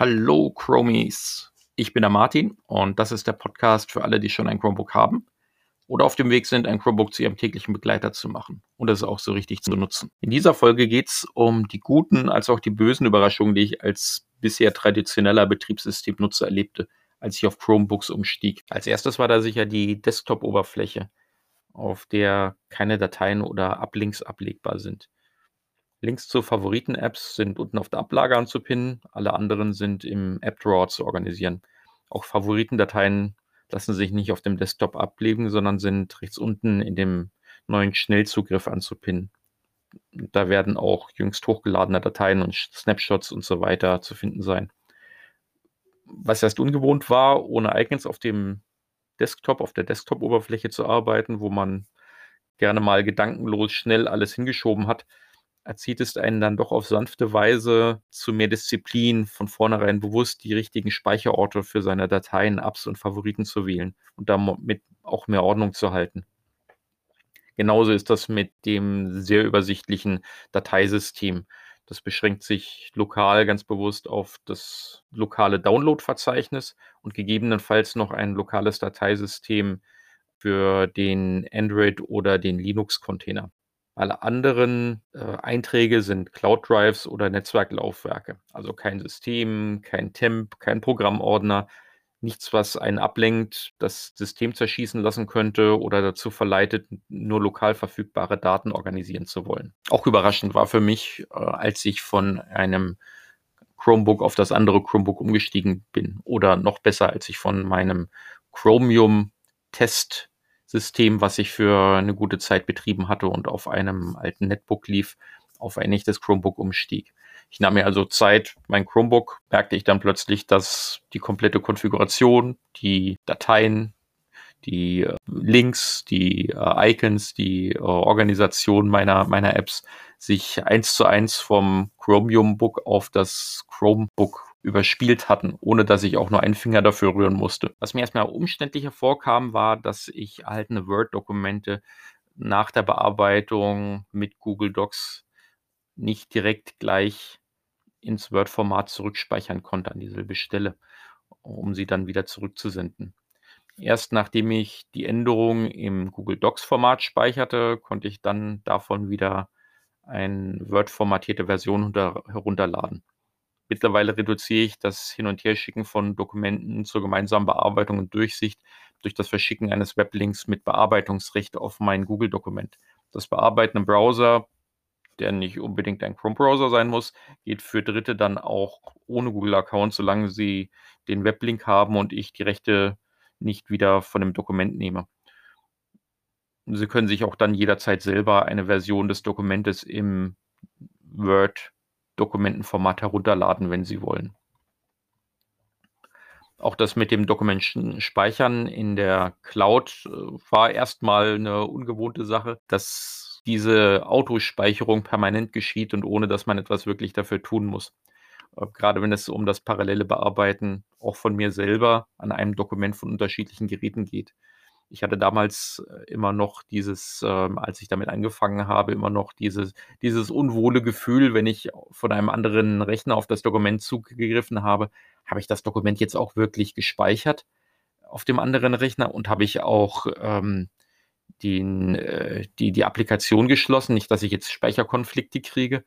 Hallo Chromies, ich bin der Martin und das ist der Podcast für alle, die schon ein Chromebook haben oder auf dem Weg sind, ein Chromebook zu ihrem täglichen Begleiter zu machen und es auch so richtig zu nutzen. In dieser Folge geht es um die guten als auch die bösen Überraschungen, die ich als bisher traditioneller Betriebssystemnutzer erlebte, als ich auf Chromebooks umstieg. Als erstes war da sicher die Desktop-Oberfläche, auf der keine Dateien oder Uplinks ablegbar sind. Links zu Favoriten-Apps sind unten auf der Ablage anzupinnen, alle anderen sind im App-Drawer zu organisieren. Auch Favoritendateien lassen sich nicht auf dem Desktop ablegen, sondern sind rechts unten in dem neuen Schnellzugriff anzupinnen. Da werden auch jüngst hochgeladene Dateien und Snapshots und so weiter zu finden sein. Was erst ungewohnt war, ohne Icons auf dem Desktop, auf der Desktop-Oberfläche zu arbeiten, wo man gerne mal gedankenlos schnell alles hingeschoben hat, erzieht es einen dann doch auf sanfte Weise zu mehr Disziplin, von vornherein bewusst die richtigen Speicherorte für seine Dateien, Apps und Favoriten zu wählen und damit auch mehr Ordnung zu halten. Genauso ist das mit dem sehr übersichtlichen Dateisystem. Das beschränkt sich lokal ganz bewusst auf das lokale Download-Verzeichnis und gegebenenfalls noch ein lokales Dateisystem für den Android- oder den Linux-Container. Alle anderen äh, Einträge sind Cloud Drives oder Netzwerklaufwerke. Also kein System, kein Temp, kein Programmordner, nichts, was einen ablenkt, das System zerschießen lassen könnte oder dazu verleitet, nur lokal verfügbare Daten organisieren zu wollen. Auch überraschend war für mich, äh, als ich von einem Chromebook auf das andere Chromebook umgestiegen bin oder noch besser, als ich von meinem Chromium Test System, was ich für eine gute Zeit betrieben hatte und auf einem alten Netbook lief, auf ein echtes Chromebook umstieg. Ich nahm mir also Zeit, mein Chromebook, merkte ich dann plötzlich, dass die komplette Konfiguration, die Dateien, die äh, Links, die äh, Icons, die äh, Organisation meiner, meiner Apps sich eins zu eins vom Chromium Book auf das Chromebook überspielt hatten, ohne dass ich auch nur einen Finger dafür rühren musste. Was mir erstmal umständlicher vorkam, war, dass ich erhaltene Word-Dokumente nach der Bearbeitung mit Google Docs nicht direkt gleich ins Word-Format zurückspeichern konnte an dieselbe Stelle, um sie dann wieder zurückzusenden. Erst nachdem ich die Änderung im Google Docs-Format speicherte, konnte ich dann davon wieder eine Word-formatierte Version herunterladen. Mittlerweile reduziere ich das Hin- und Herschicken von Dokumenten zur gemeinsamen Bearbeitung und Durchsicht durch das Verschicken eines Weblinks mit Bearbeitungsrecht auf mein Google-Dokument. Das Bearbeiten im Browser, der nicht unbedingt ein Chrome-Browser sein muss, geht für Dritte dann auch ohne Google-Account, solange sie den Weblink haben und ich die Rechte nicht wieder von dem Dokument nehme. Sie können sich auch dann jederzeit selber eine Version des Dokumentes im Word Dokumentenformat herunterladen, wenn Sie wollen. Auch das mit dem Dokumentenspeichern in der Cloud äh, war erstmal eine ungewohnte Sache, dass diese Autospeicherung permanent geschieht und ohne dass man etwas wirklich dafür tun muss. Äh, gerade wenn es um das parallele Bearbeiten auch von mir selber an einem Dokument von unterschiedlichen Geräten geht ich hatte damals äh, immer noch dieses, ähm, als ich damit angefangen habe, immer noch dieses, dieses unwohle Gefühl, wenn ich von einem anderen Rechner auf das Dokument zugegriffen habe, habe ich das Dokument jetzt auch wirklich gespeichert auf dem anderen Rechner und habe ich auch ähm, den, äh, die, die Applikation geschlossen. Nicht, dass ich jetzt Speicherkonflikte kriege.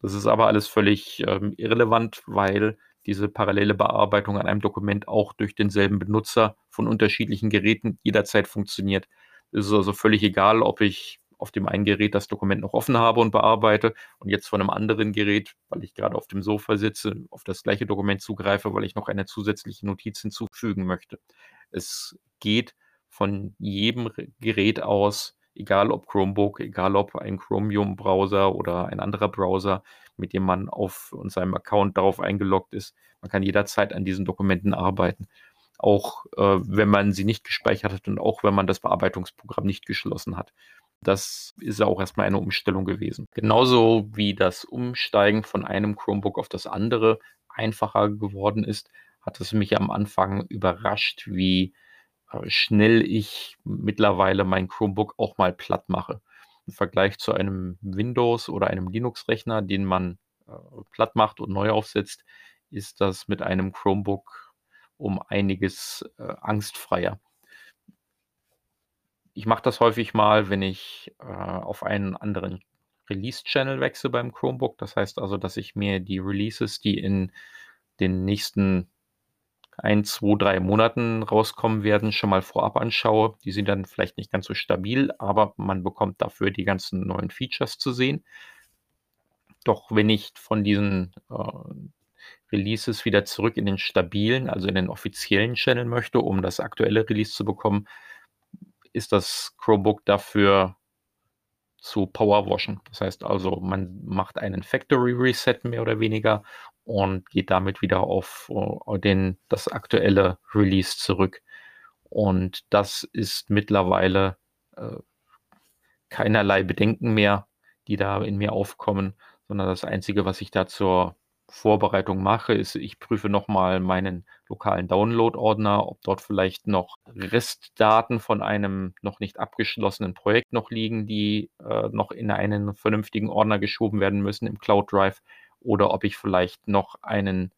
Das ist aber alles völlig ähm, irrelevant, weil diese parallele Bearbeitung an einem Dokument auch durch denselben Benutzer von unterschiedlichen Geräten jederzeit funktioniert. Es ist also völlig egal, ob ich auf dem einen Gerät das Dokument noch offen habe und bearbeite und jetzt von einem anderen Gerät, weil ich gerade auf dem Sofa sitze, auf das gleiche Dokument zugreife, weil ich noch eine zusätzliche Notiz hinzufügen möchte. Es geht von jedem Gerät aus, egal ob Chromebook, egal ob ein Chromium-Browser oder ein anderer Browser, mit dem man auf seinem Account darauf eingeloggt ist. Man kann jederzeit an diesen Dokumenten arbeiten. Auch äh, wenn man sie nicht gespeichert hat und auch wenn man das Bearbeitungsprogramm nicht geschlossen hat. Das ist auch erstmal eine Umstellung gewesen. Genauso wie das Umsteigen von einem Chromebook auf das andere einfacher geworden ist, hat es mich am Anfang überrascht, wie äh, schnell ich mittlerweile mein Chromebook auch mal platt mache im Vergleich zu einem Windows oder einem Linux-Rechner, den man äh, platt macht und neu aufsetzt, ist das mit einem Chromebook um einiges äh, angstfreier. Ich mache das häufig mal, wenn ich äh, auf einen anderen Release-Channel wechsle beim Chromebook. Das heißt also, dass ich mir die Releases, die in den nächsten ein, zwei, drei Monaten rauskommen werden, schon mal vorab anschaue. Die sind dann vielleicht nicht ganz so stabil, aber man bekommt dafür die ganzen neuen Features zu sehen. Doch wenn ich von diesen äh, Releases wieder zurück in den stabilen, also in den offiziellen Channel möchte, um das aktuelle Release zu bekommen, ist das Chromebook dafür zu powerwashen. Das heißt also, man macht einen Factory Reset mehr oder weniger und geht damit wieder auf uh, den, das aktuelle Release zurück. Und das ist mittlerweile äh, keinerlei Bedenken mehr, die da in mir aufkommen, sondern das Einzige, was ich da zur Vorbereitung mache, ist, ich prüfe nochmal meinen lokalen Download-Ordner, ob dort vielleicht noch Restdaten von einem noch nicht abgeschlossenen Projekt noch liegen, die äh, noch in einen vernünftigen Ordner geschoben werden müssen im Cloud Drive oder ob ich vielleicht noch einen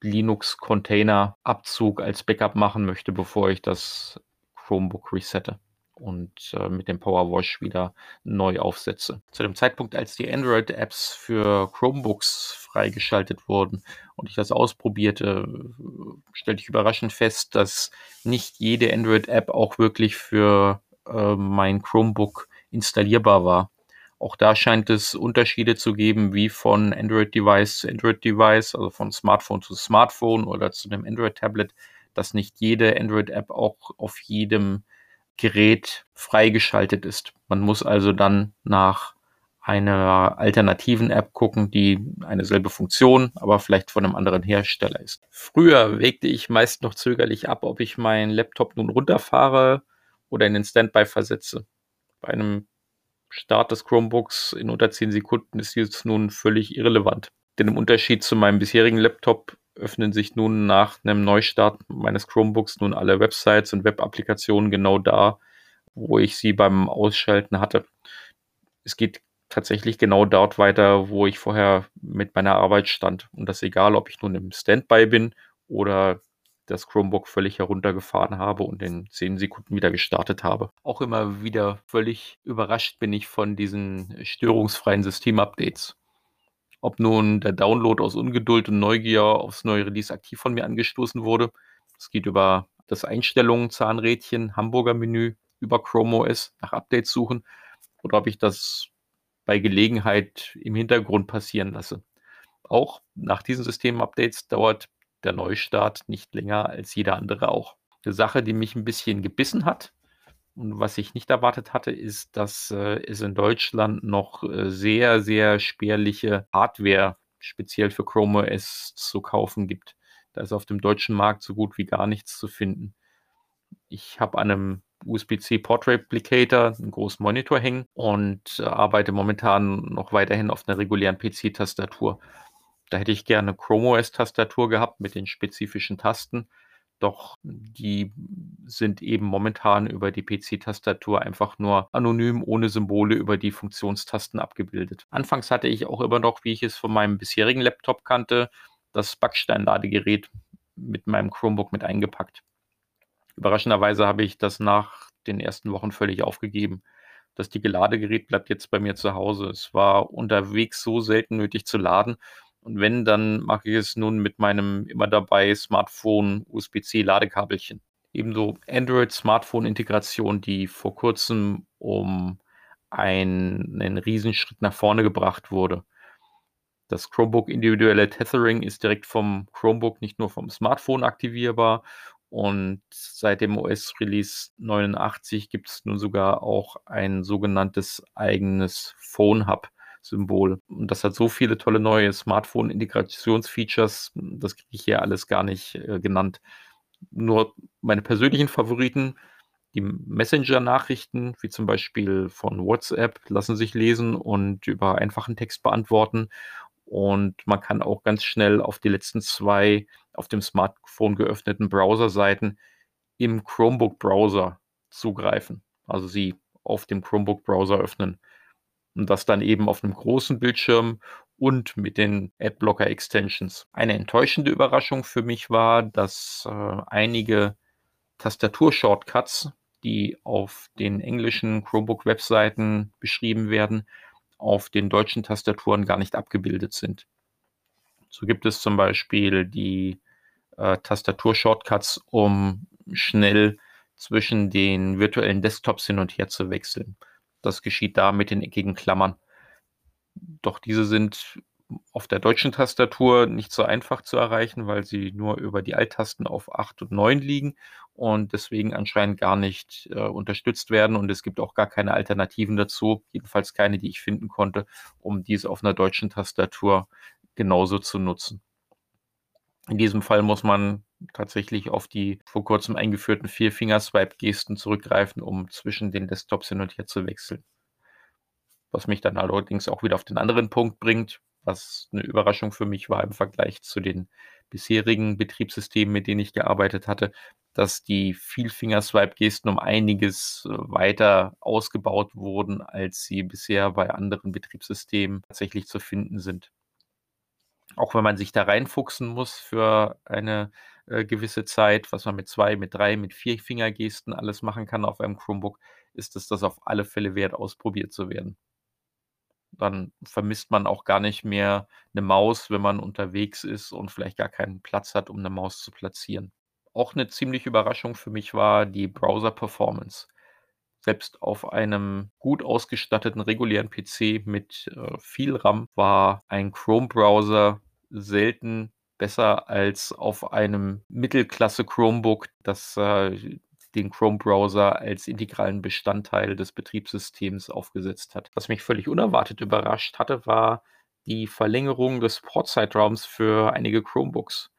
Linux-Container-Abzug als Backup machen möchte, bevor ich das Chromebook resette und äh, mit dem Powerwash wieder neu aufsetze. Zu dem Zeitpunkt, als die Android-Apps für Chromebooks freigeschaltet wurden und ich das ausprobierte, stellte ich überraschend fest, dass nicht jede Android-App auch wirklich für äh, mein Chromebook installierbar war. Auch da scheint es Unterschiede zu geben, wie von Android-Device zu Android-Device, also von Smartphone zu Smartphone oder zu dem Android-Tablet, dass nicht jede Android-App auch auf jedem Gerät freigeschaltet ist. Man muss also dann nach einer alternativen App gucken, die eine selbe Funktion, aber vielleicht von einem anderen Hersteller ist. Früher wägte ich meist noch zögerlich ab, ob ich meinen Laptop nun runterfahre oder in den Standby versetze. Bei einem Start des Chromebooks in unter 10 Sekunden ist jetzt nun völlig irrelevant. Denn im Unterschied zu meinem bisherigen Laptop öffnen sich nun nach einem Neustart meines Chromebooks nun alle Websites und Web-Applikationen genau da, wo ich sie beim Ausschalten hatte. Es geht tatsächlich genau dort weiter, wo ich vorher mit meiner Arbeit stand. Und das egal, ob ich nun im Standby bin oder das Chromebook völlig heruntergefahren habe und in zehn Sekunden wieder gestartet habe. Auch immer wieder völlig überrascht bin ich von diesen störungsfreien Systemupdates. Ob nun der Download aus Ungeduld und Neugier aufs neue Release aktiv von mir angestoßen wurde. Es geht über das Einstellungen Zahnrädchen, Hamburger Menü, über Chrome OS nach Updates suchen oder ob ich das bei Gelegenheit im Hintergrund passieren lasse. Auch nach diesen Systemupdates dauert der Neustart nicht länger als jeder andere auch. Eine Sache, die mich ein bisschen gebissen hat, und was ich nicht erwartet hatte, ist, dass äh, es in Deutschland noch äh, sehr, sehr spärliche Hardware speziell für Chrome OS zu kaufen gibt. Da ist auf dem deutschen Markt so gut wie gar nichts zu finden. Ich habe an einem USB-C Port Replicator einen großen Monitor hängen und äh, arbeite momentan noch weiterhin auf einer regulären PC-Tastatur. Da hätte ich gerne Chrome OS-Tastatur gehabt mit den spezifischen Tasten. Doch die sind eben momentan über die PC-Tastatur einfach nur anonym ohne Symbole über die Funktionstasten abgebildet. Anfangs hatte ich auch immer noch, wie ich es von meinem bisherigen Laptop kannte, das Backstein-Ladegerät mit meinem Chromebook mit eingepackt. Überraschenderweise habe ich das nach den ersten Wochen völlig aufgegeben. Das dicke Ladegerät bleibt jetzt bei mir zu Hause. Es war unterwegs so selten nötig zu laden und wenn, dann mache ich es nun mit meinem immer dabei Smartphone USB-C Ladekabelchen. Ebenso Android Smartphone Integration, die vor kurzem um einen, einen Riesenschritt nach vorne gebracht wurde. Das Chromebook individuelle Tethering ist direkt vom Chromebook nicht nur vom Smartphone aktivierbar und seit dem OS Release 89 gibt es nun sogar auch ein sogenanntes eigenes Phone Hub Symbol. Und das hat so viele tolle neue Smartphone-Integrationsfeatures, das kriege ich hier alles gar nicht äh, genannt. Nur meine persönlichen Favoriten, die Messenger-Nachrichten, wie zum Beispiel von WhatsApp, lassen sich lesen und über einfachen Text beantworten. Und man kann auch ganz schnell auf die letzten zwei auf dem Smartphone geöffneten Browser-Seiten im Chromebook-Browser zugreifen. Also sie auf dem Chromebook-Browser öffnen und das dann eben auf einem großen Bildschirm und mit den Adblocker-Extensions. Eine enttäuschende Überraschung für mich war, dass äh, einige Tastatur-Shortcuts, die auf den englischen Chromebook-Webseiten beschrieben werden, auf den deutschen Tastaturen gar nicht abgebildet sind. So gibt es zum Beispiel die äh, Tastatur-Shortcuts, um schnell zwischen den virtuellen Desktops hin und her zu wechseln. Das geschieht da mit den eckigen Klammern. Doch diese sind auf der deutschen Tastatur nicht so einfach zu erreichen, weil sie nur über die Alt-Tasten auf 8 und 9 liegen und deswegen anscheinend gar nicht äh, unterstützt werden. Und es gibt auch gar keine Alternativen dazu, jedenfalls keine, die ich finden konnte, um diese auf einer deutschen Tastatur genauso zu nutzen. In diesem Fall muss man tatsächlich auf die vor kurzem eingeführten Vier-Finger-Swipe-Gesten zurückgreifen, um zwischen den Desktops hin und her zu wechseln. Was mich dann allerdings auch wieder auf den anderen Punkt bringt, was eine Überraschung für mich war im Vergleich zu den bisherigen Betriebssystemen, mit denen ich gearbeitet hatte, dass die Vielfinger-Swipe-Gesten um einiges äh, weiter ausgebaut wurden, als sie bisher bei anderen Betriebssystemen tatsächlich zu finden sind. Auch wenn man sich da reinfuchsen muss für eine äh, gewisse Zeit, was man mit zwei, mit drei, mit vier Fingergesten alles machen kann auf einem Chromebook, ist es das auf alle Fälle wert, ausprobiert zu werden. Dann vermisst man auch gar nicht mehr eine Maus, wenn man unterwegs ist und vielleicht gar keinen Platz hat, um eine Maus zu platzieren. Auch eine ziemliche Überraschung für mich war die Browser-Performance. Selbst auf einem gut ausgestatteten regulären PC mit äh, viel RAM war ein Chrome-Browser selten besser als auf einem Mittelklasse Chromebook, das äh, den Chrome-Browser als integralen Bestandteil des Betriebssystems aufgesetzt hat. Was mich völlig unerwartet überrascht hatte, war die Verlängerung des Portzeitraums für einige Chromebooks.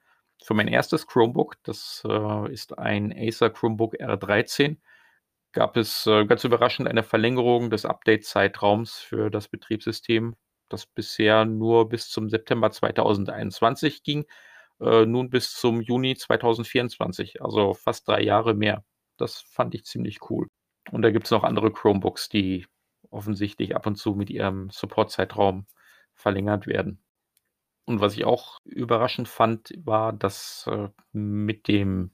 Für mein erstes Chromebook, das äh, ist ein Acer Chromebook R13, gab es äh, ganz überraschend eine Verlängerung des Update-Zeitraums für das Betriebssystem, das bisher nur bis zum September 2021 ging, äh, nun bis zum Juni 2024, also fast drei Jahre mehr. Das fand ich ziemlich cool. Und da gibt es noch andere Chromebooks, die offensichtlich ab und zu mit ihrem Support-Zeitraum verlängert werden. Und was ich auch überraschend fand, war, dass äh, mit dem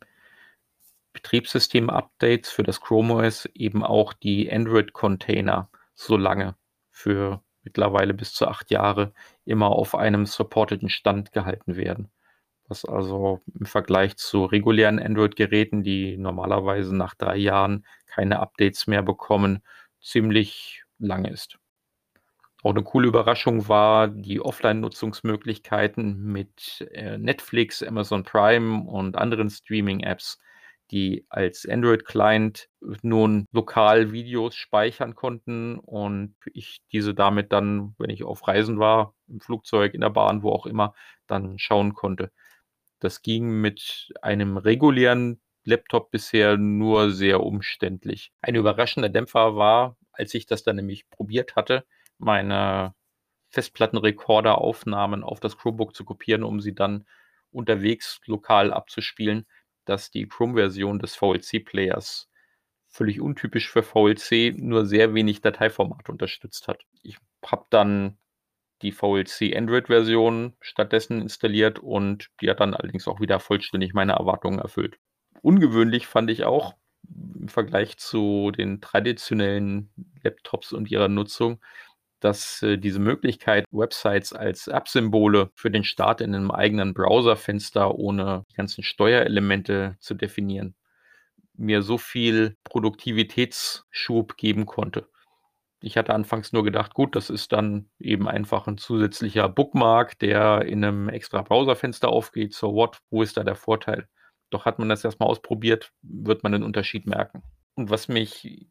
Betriebssystem-Updates für das Chrome OS eben auch die Android-Container so lange für mittlerweile bis zu acht Jahre immer auf einem supporteten Stand gehalten werden was also im Vergleich zu regulären Android-Geräten, die normalerweise nach drei Jahren keine Updates mehr bekommen, ziemlich lang ist. Auch eine coole Überraschung war die Offline-Nutzungsmöglichkeiten mit äh, Netflix, Amazon Prime und anderen Streaming-Apps, die als Android-Client nun lokal Videos speichern konnten und ich diese damit dann, wenn ich auf Reisen war, im Flugzeug, in der Bahn, wo auch immer, dann schauen konnte. Das ging mit einem regulären Laptop bisher nur sehr umständlich. Ein überraschender Dämpfer war, als ich das dann nämlich probiert hatte, meine Festplattenrekorder-Aufnahmen auf das Chromebook zu kopieren, um sie dann unterwegs lokal abzuspielen, dass die Chrome-Version des VLC-Players völlig untypisch für VLC nur sehr wenig Dateiformat unterstützt hat. Ich habe dann die VLC Android-Version stattdessen installiert und die hat dann allerdings auch wieder vollständig meine Erwartungen erfüllt. Ungewöhnlich fand ich auch im Vergleich zu den traditionellen Laptops und ihrer Nutzung, dass äh, diese Möglichkeit, Websites als App-Symbole für den Start in einem eigenen Browserfenster ohne die ganzen Steuerelemente zu definieren, mir so viel Produktivitätsschub geben konnte. Ich hatte anfangs nur gedacht, gut, das ist dann eben einfach ein zusätzlicher Bookmark, der in einem extra Browserfenster aufgeht. So what? Wo ist da der Vorteil? Doch hat man das erstmal ausprobiert, wird man den Unterschied merken. Und was mich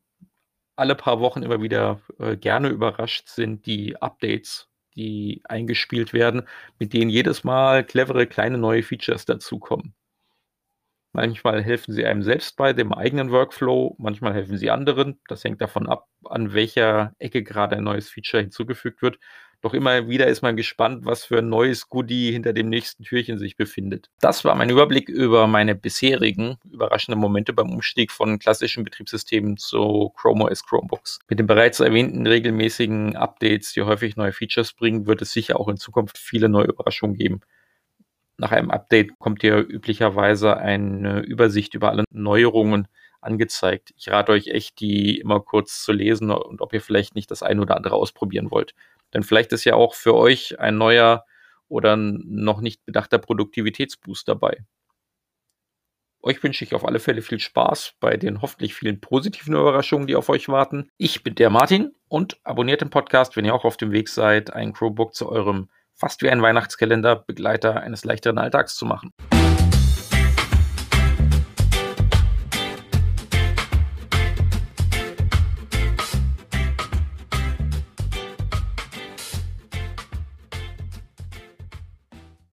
alle paar Wochen immer wieder äh, gerne überrascht, sind die Updates, die eingespielt werden, mit denen jedes Mal clevere kleine neue Features dazukommen. Manchmal helfen sie einem selbst bei dem eigenen Workflow, manchmal helfen sie anderen. Das hängt davon ab, an welcher Ecke gerade ein neues Feature hinzugefügt wird. Doch immer wieder ist man gespannt, was für ein neues Goodie hinter dem nächsten Türchen sich befindet. Das war mein Überblick über meine bisherigen überraschende Momente beim Umstieg von klassischen Betriebssystemen zu Chrome OS Chromebooks. Mit den bereits erwähnten regelmäßigen Updates, die häufig neue Features bringen, wird es sicher auch in Zukunft viele neue Überraschungen geben. Nach einem Update kommt hier üblicherweise eine Übersicht über alle Neuerungen angezeigt. Ich rate euch echt, die immer kurz zu lesen und ob ihr vielleicht nicht das eine oder andere ausprobieren wollt. Denn vielleicht ist ja auch für euch ein neuer oder noch nicht bedachter Produktivitätsboost dabei. Euch wünsche ich auf alle Fälle viel Spaß bei den hoffentlich vielen positiven Überraschungen, die auf euch warten. Ich bin der Martin und abonniert den Podcast, wenn ihr auch auf dem Weg seid, ein Crowbook zu eurem fast wie ein Weihnachtskalender Begleiter eines leichteren Alltags zu machen.